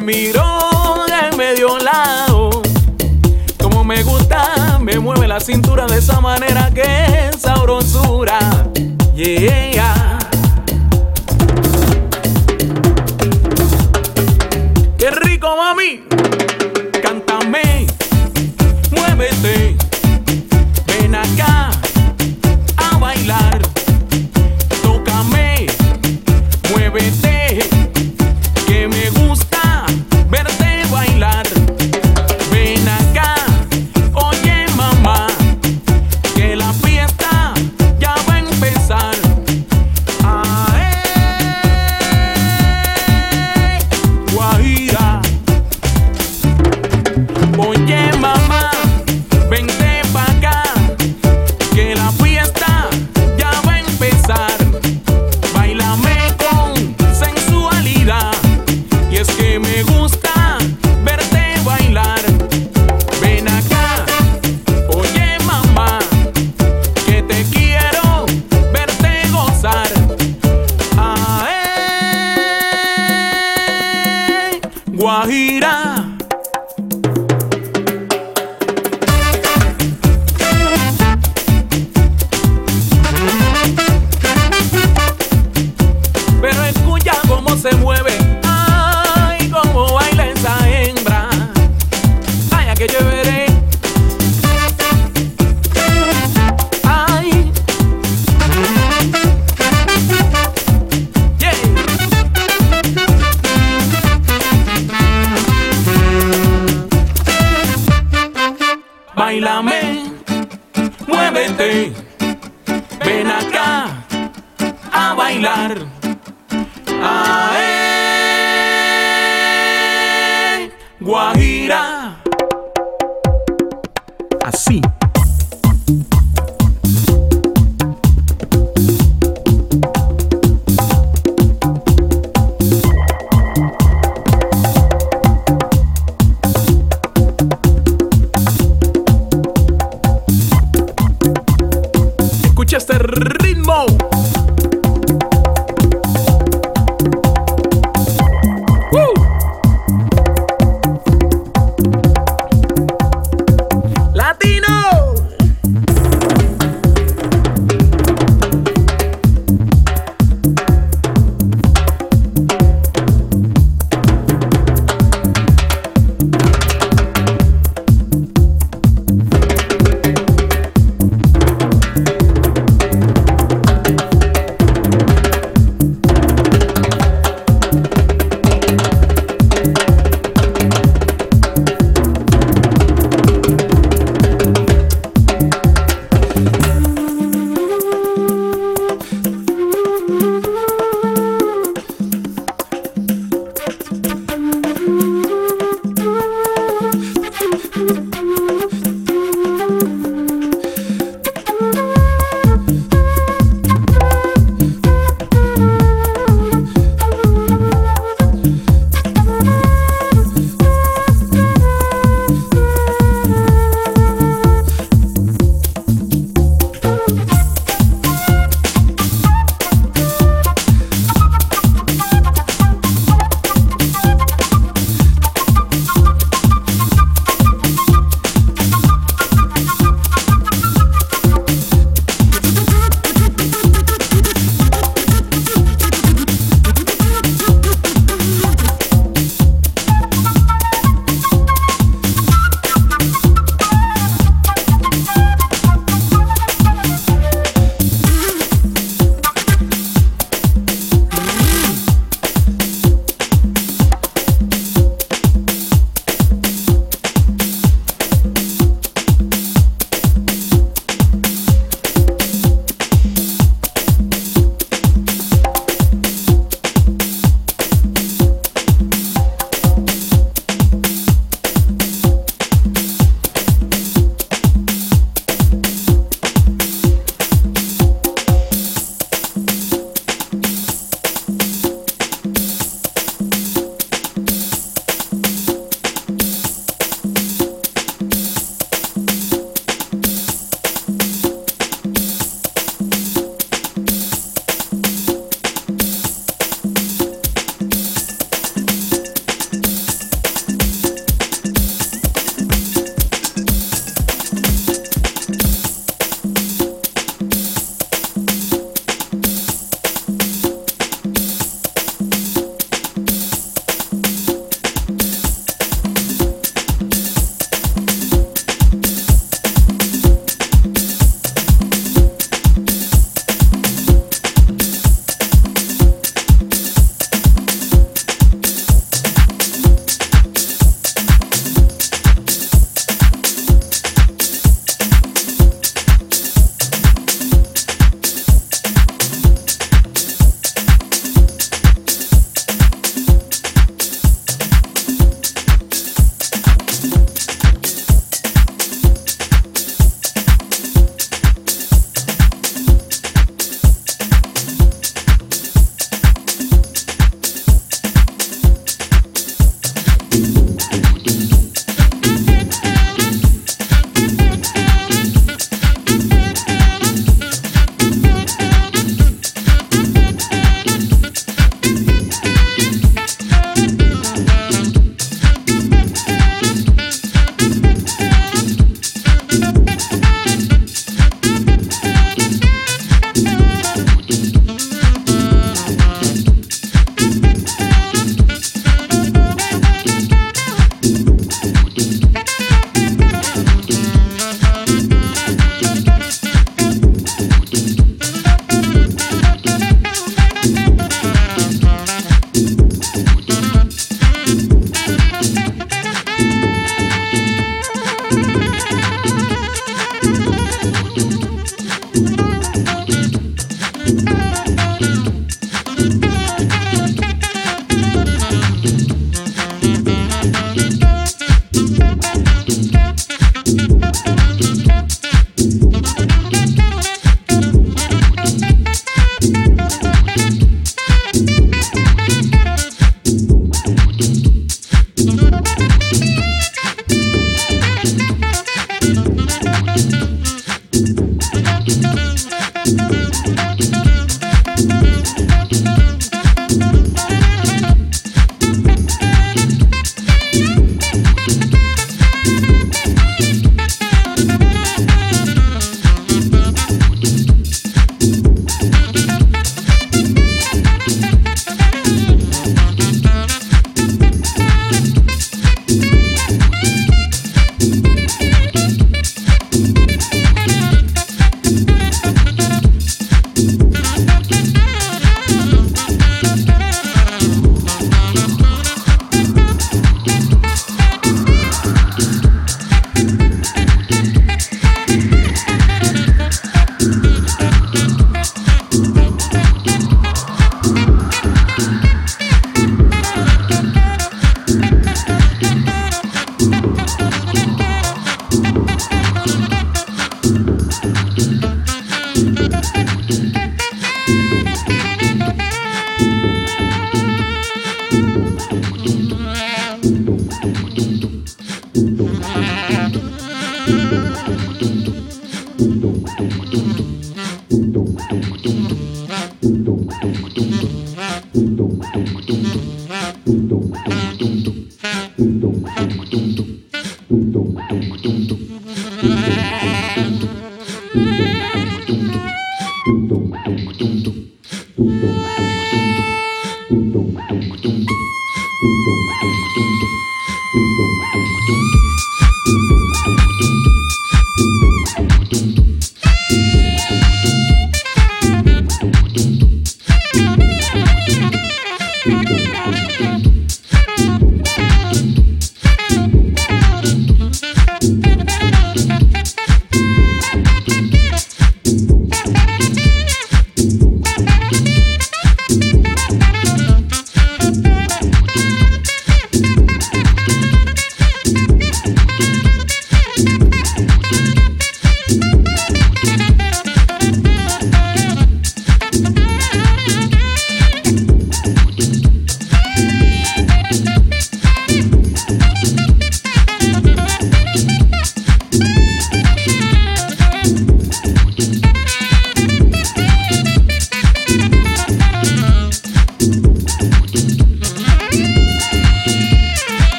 me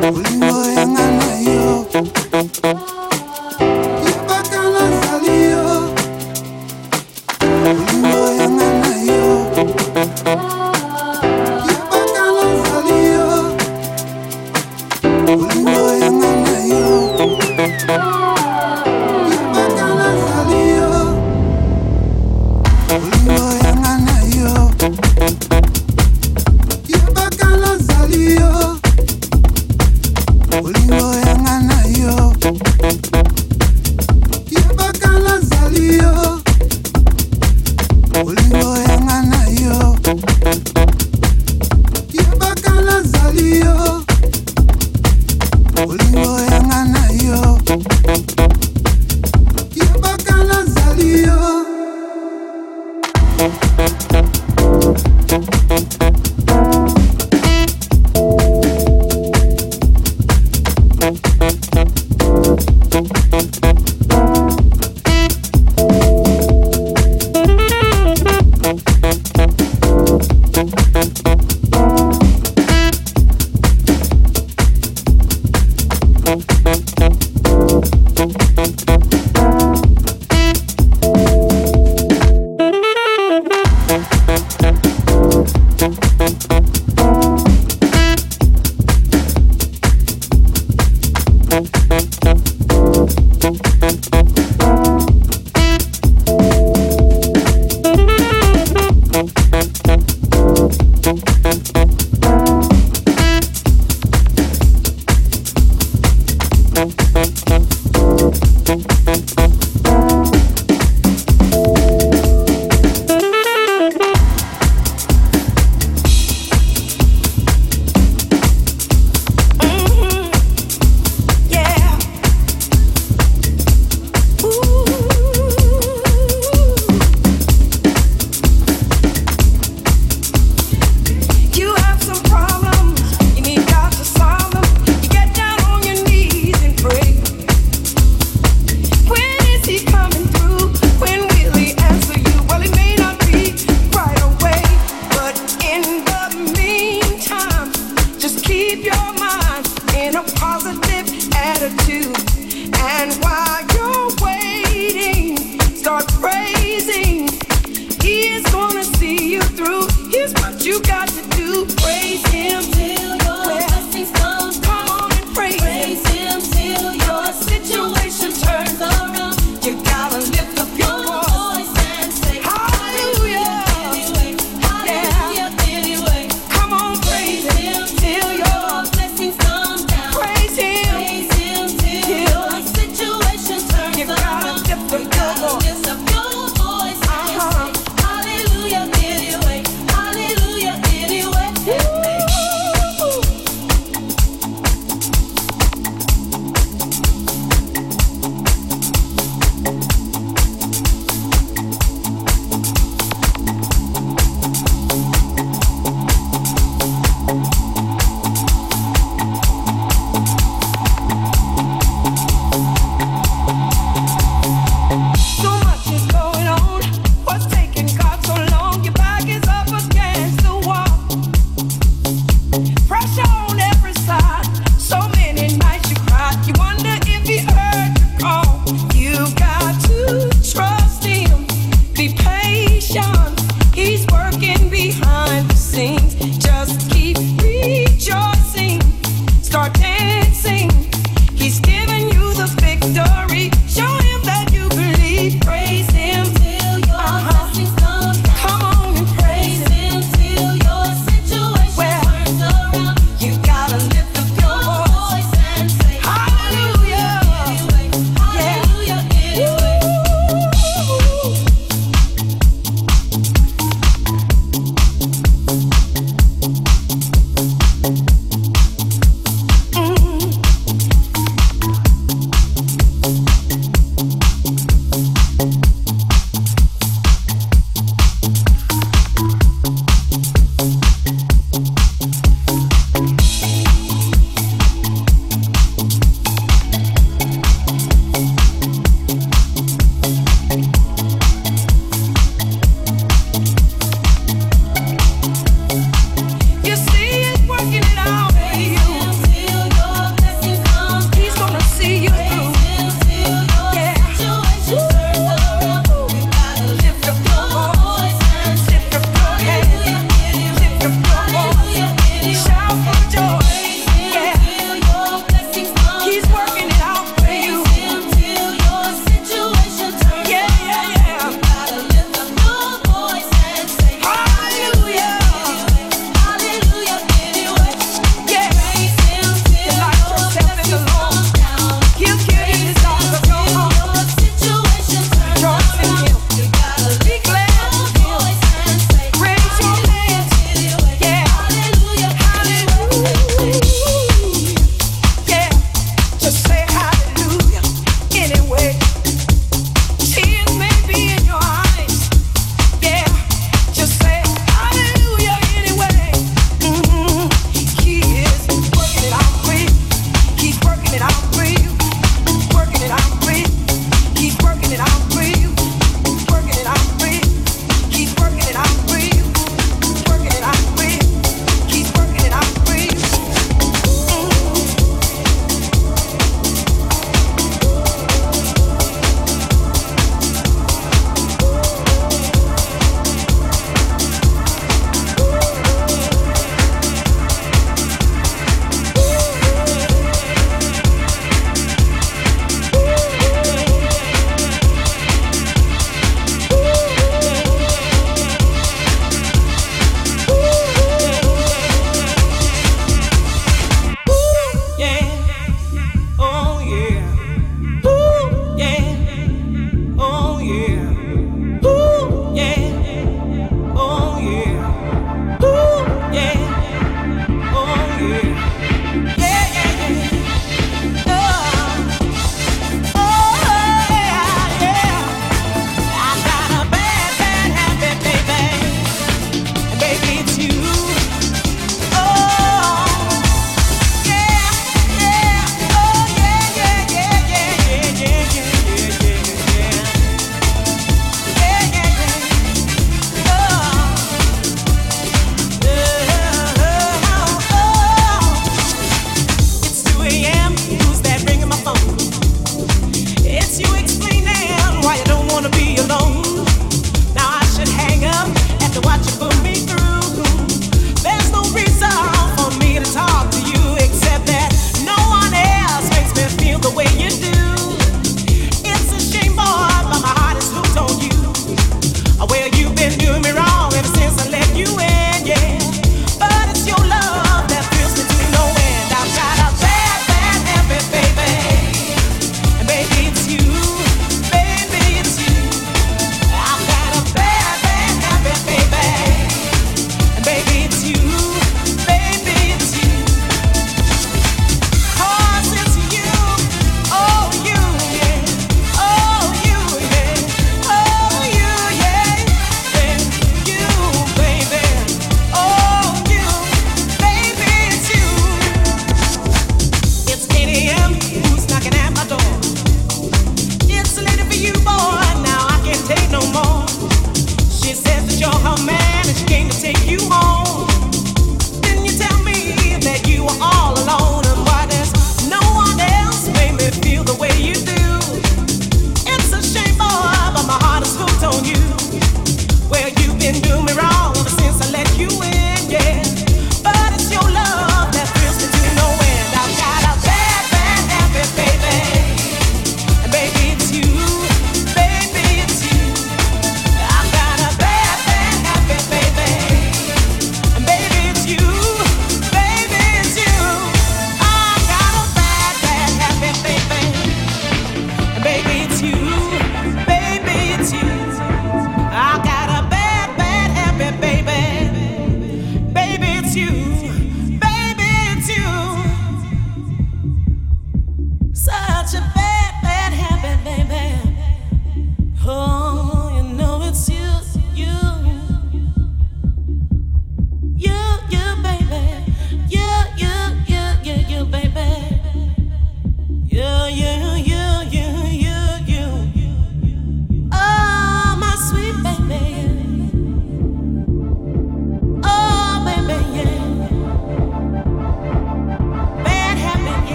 Blue eyes.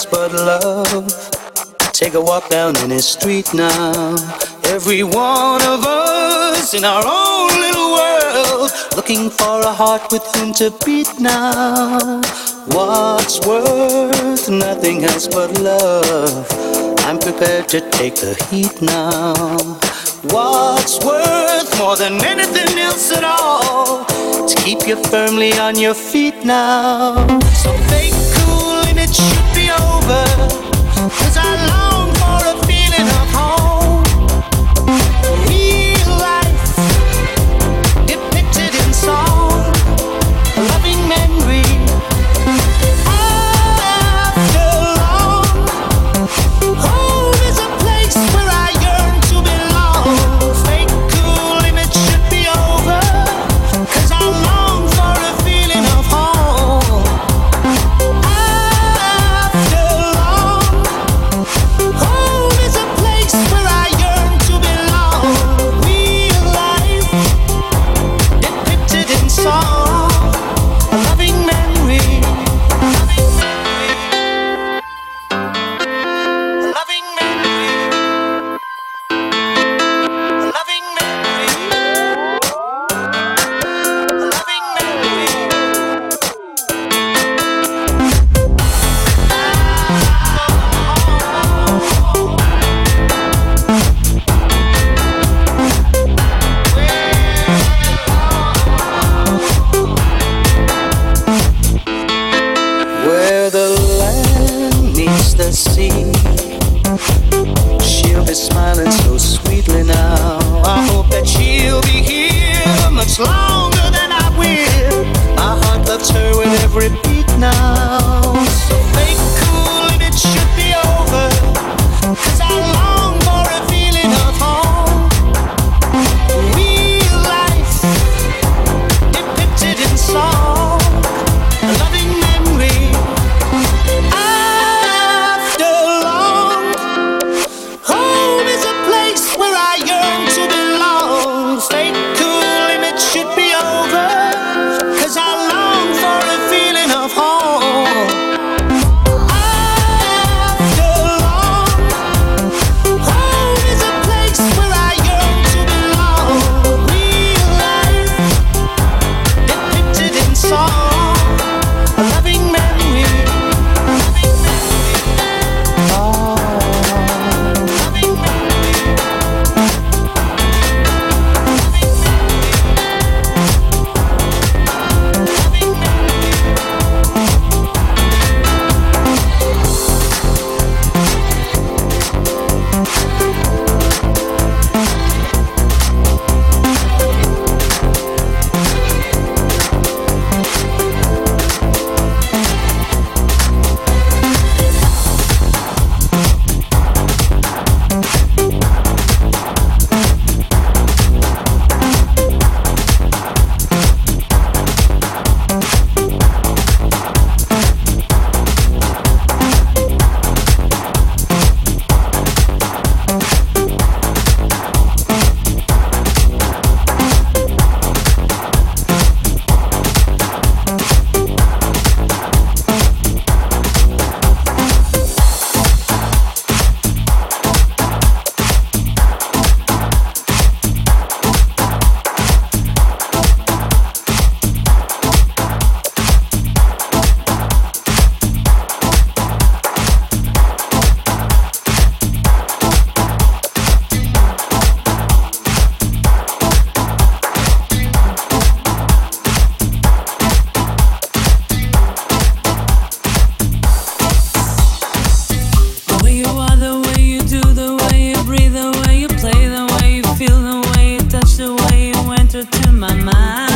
else but love. Take a walk down any street now. Every one of us in our own little world, looking for a heart with whom to beat now. What's worth nothing else but love. I'm prepared to take the heat now. What's worth more than anything else at all? To keep you firmly on your feet now. So fake over. Cause I long my mind.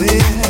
clear.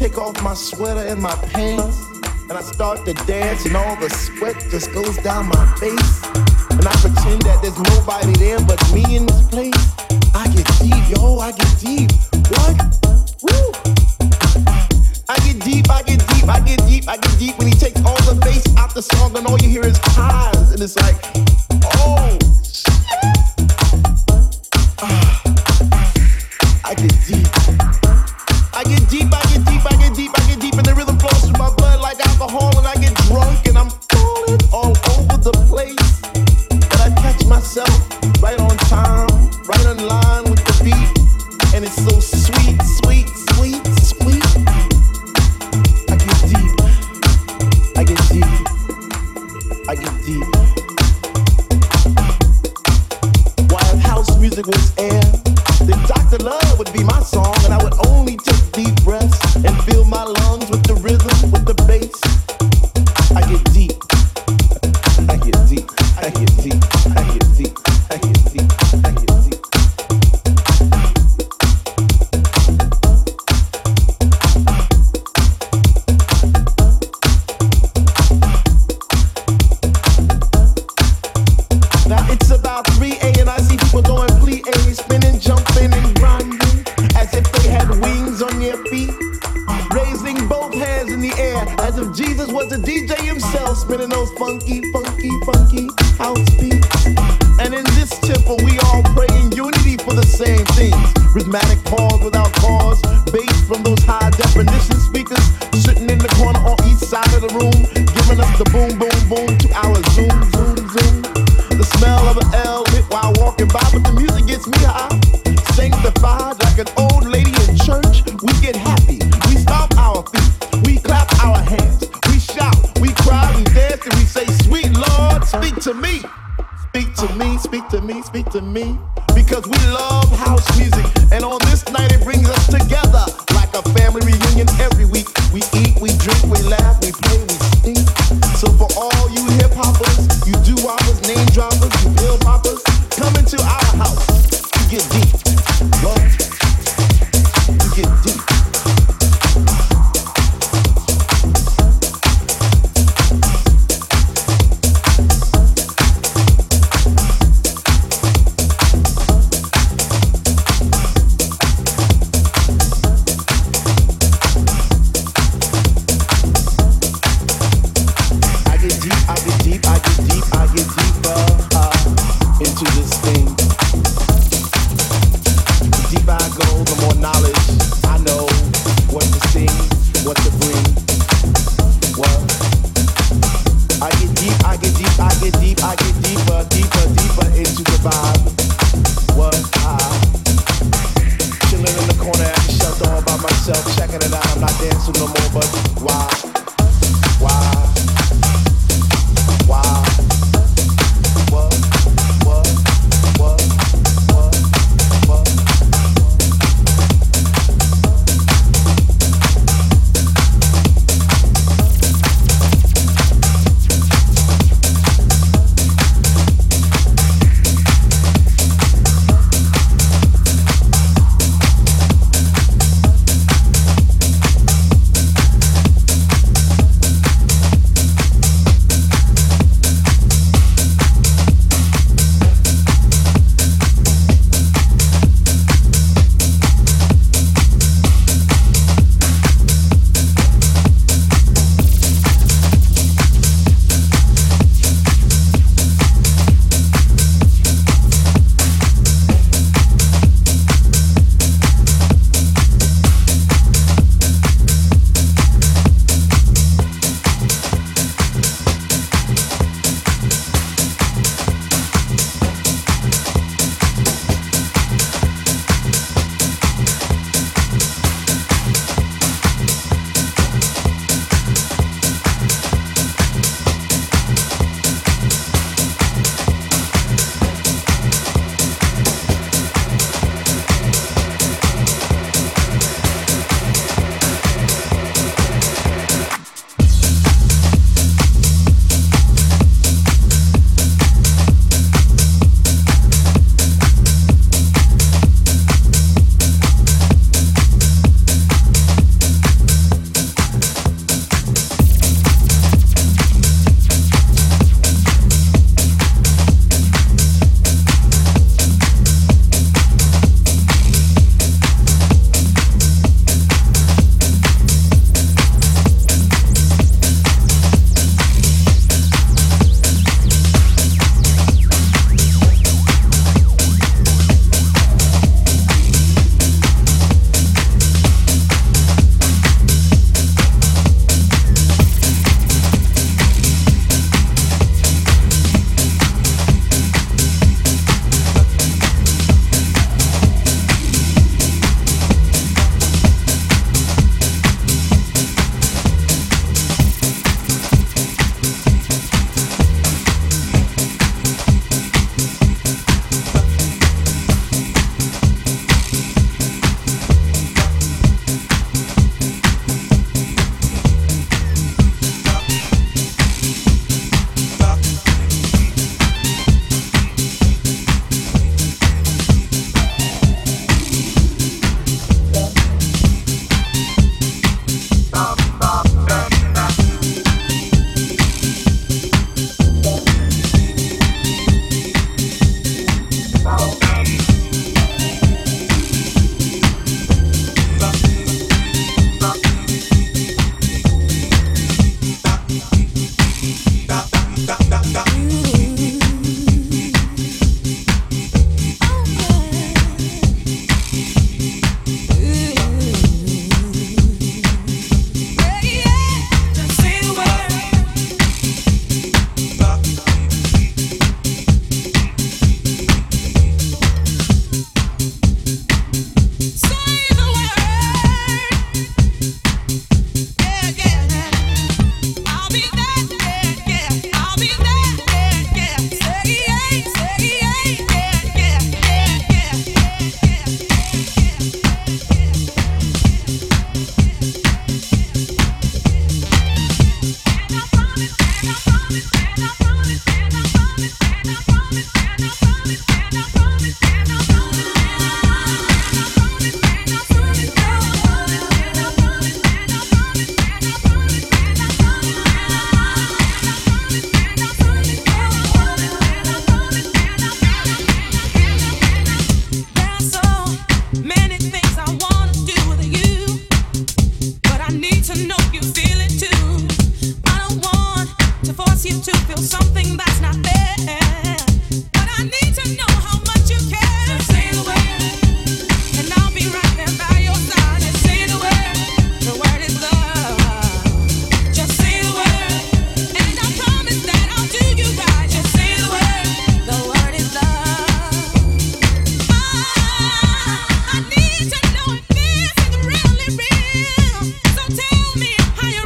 Take off my sweater and my pants. And I start to dance, and all the sweat just goes down my face. And I pretend that there's nobody there but me in this place. I get deep, yo, I get deep. What?